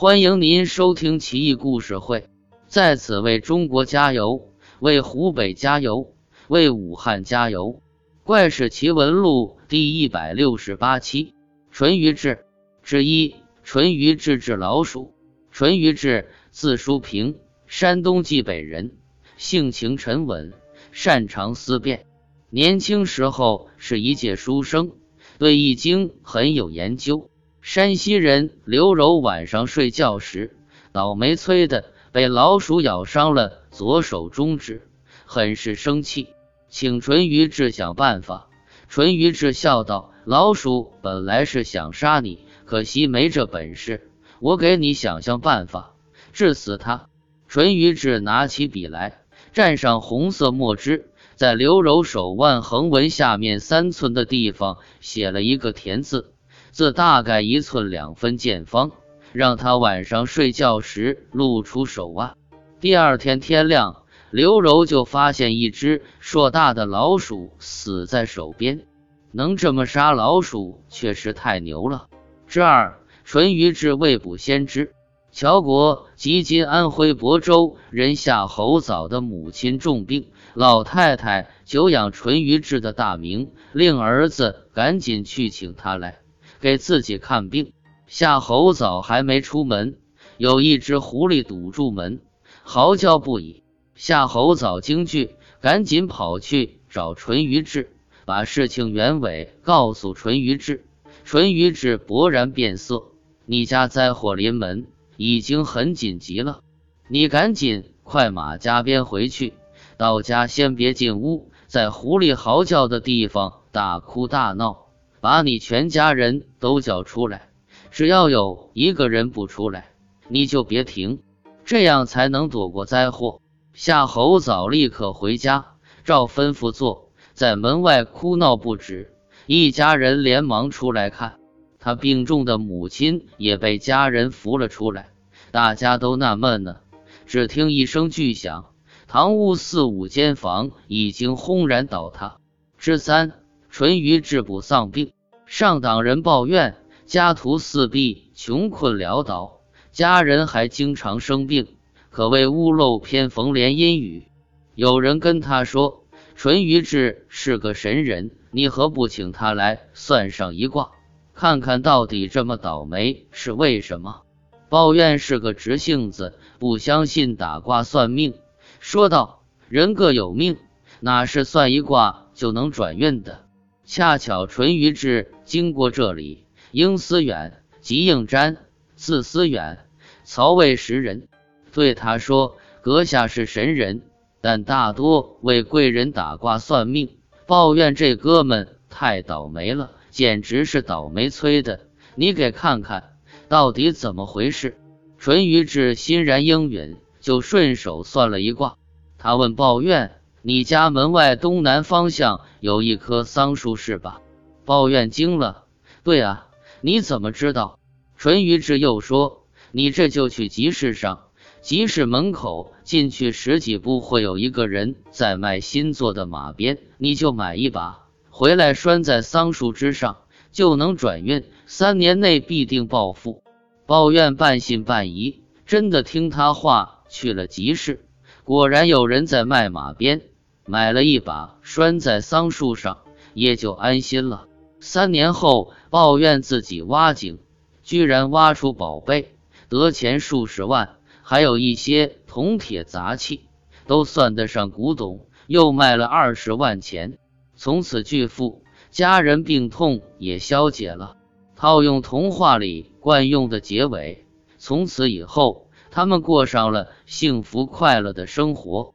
欢迎您收听奇异故事会，在此为中国加油，为湖北加油，为武汉加油！怪事奇闻录第一百六十八期：淳于志之一。淳于志治老鼠。淳于志，字叔平，山东济北人，性情沉稳，擅长思辨。年轻时候是一介书生，对易经很有研究。山西人刘柔晚上睡觉时，倒霉催的被老鼠咬伤了左手中指，很是生气，请淳于志想办法。淳于志笑道：“老鼠本来是想杀你，可惜没这本事，我给你想想办法，治死他。”淳于志拿起笔来，蘸上红色墨汁，在刘柔手腕横纹下面三寸的地方写了一个田字。字大概一寸两分见方，让他晚上睡觉时露出手腕。第二天天亮，刘柔就发现一只硕大的老鼠死在手边。能这么杀老鼠，确实太牛了。之二，淳于志未卜先知。乔国即今安徽亳州人夏侯藻的母亲重病，老太太久仰淳于志的大名，令儿子赶紧去请他来。给自己看病，夏侯藻还没出门，有一只狐狸堵住门，嚎叫不已。夏侯藻惊惧，赶紧跑去找淳于志，把事情原委告诉淳于志。淳于志勃然变色：“你家灾祸临门，已经很紧急了，你赶紧快马加鞭回去，到家先别进屋，在狐狸嚎叫的地方大哭大闹。”把你全家人都叫出来，只要有一个人不出来，你就别停，这样才能躲过灾祸。夏侯藻立刻回家，照吩咐做，在门外哭闹不止。一家人连忙出来看，他病重的母亲也被家人扶了出来。大家都纳闷呢，只听一声巨响，堂屋四五间房已经轰然倒塌。之三。淳于志不丧病，上党人抱怨家徒四壁，穷困潦倒，家人还经常生病，可谓屋漏偏逢连阴雨。有人跟他说：“淳于志是个神人，你何不请他来算上一卦，看看到底这么倒霉是为什么？”抱怨是个直性子，不相信打卦算命，说道：“人各有命，哪是算一卦就能转运的？”恰巧淳于志经过这里，应思远即应瞻，字思远，曹魏时人，对他说：“阁下是神人，但大多为贵人打卦算命，抱怨这哥们太倒霉了，简直是倒霉催的。你给看看到底怎么回事。”淳于志欣然应允，就顺手算了一卦。他问抱怨。你家门外东南方向有一棵桑树是吧？抱怨惊了。对啊，你怎么知道？淳于志又说：“你这就去集市上，集市门口进去十几步会有一个人在卖新做的马鞭，你就买一把回来拴在桑树之上，就能转运，三年内必定暴富。”抱怨半信半疑，真的听他话去了集市。果然有人在卖马鞭，买了一把拴在桑树上，也就安心了。三年后，抱怨自己挖井，居然挖出宝贝，得钱数十万，还有一些铜铁杂器，都算得上古董，又卖了二十万钱，从此巨富，家人病痛也消解了。套用童话里惯用的结尾，从此以后。他们过上了幸福快乐的生活。